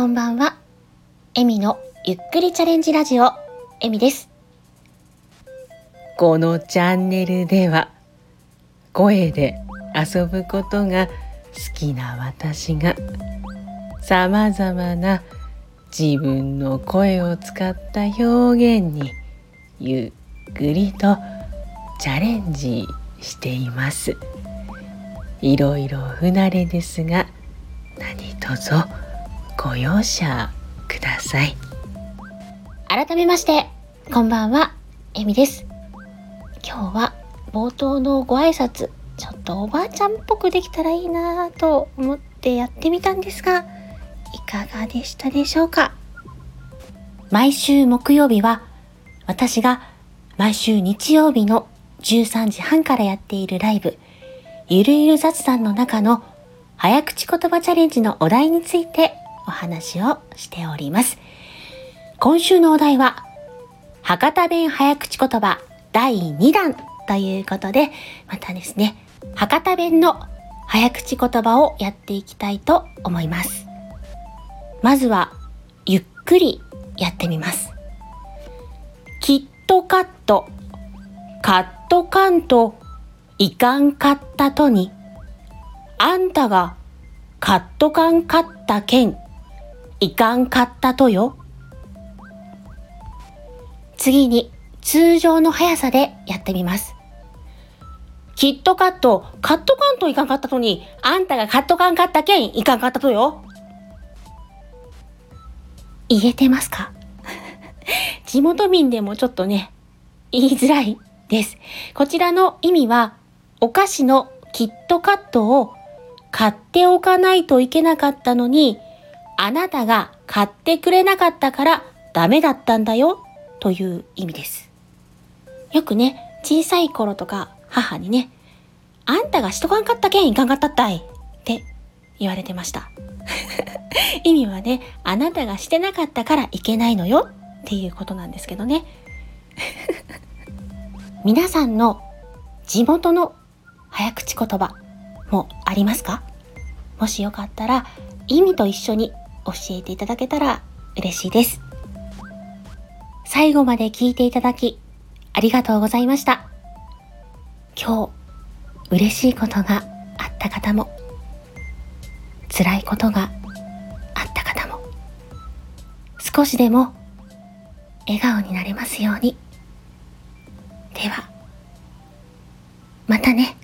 こんばんは。エミのゆっくりチャレンジラジオ、エミです。このチャンネルでは声で遊ぶことが好きな私がさまざまな自分の声を使った表現にゆっくりとチャレンジしていますいろいろ不慣れですが何卒ご容赦ください改めまして、こんばんは、エミです。今日は冒頭のご挨拶、ちょっとおばあちゃんっぽくできたらいいなぁと思ってやってみたんですが、いかがでしたでしょうか？毎週木曜日は、私が毎週日曜日の13時半からやっているライブ、ゆるゆる雑談の中の早口言葉チャレンジのお題についてお話をしております。今週のお題は、博多弁早口言葉第2弾ということで、またですね、博多弁の早口言葉をやっていきたいと思います。まずは、ゆっくりやってみます。キットカット、カットカント、いかんかったとに、あんたがカットカンかったけん、いかんかったとよ。次に通常の速さでやってみます。キットカット、カットカントいかんかったとに、あんたがカットカンかったけんいかんかったとよ。言えてますか？地元民でもちょっとね、言いづらいです。こちらの意味は、お菓子のキットカットを買っておかないといけなかったのに、あなたが買ってくれなかったからダメだったんだよという意味です。よくね、小さい頃とか母にね、あんたがしとかんかったけんいかんかったったいって言われてました。意味はね、あなたがしてなかったからいけないのよっていうことなんですけどね。皆さんの地元の早口言葉もありますか？もしよかったら意味と一緒に教えていただけたら嬉しいです。最後まで聞いていただきありがとうございました。今日嬉しいことがあった方も辛いことがあった方も少しでも笑顔になれますように。では、またね。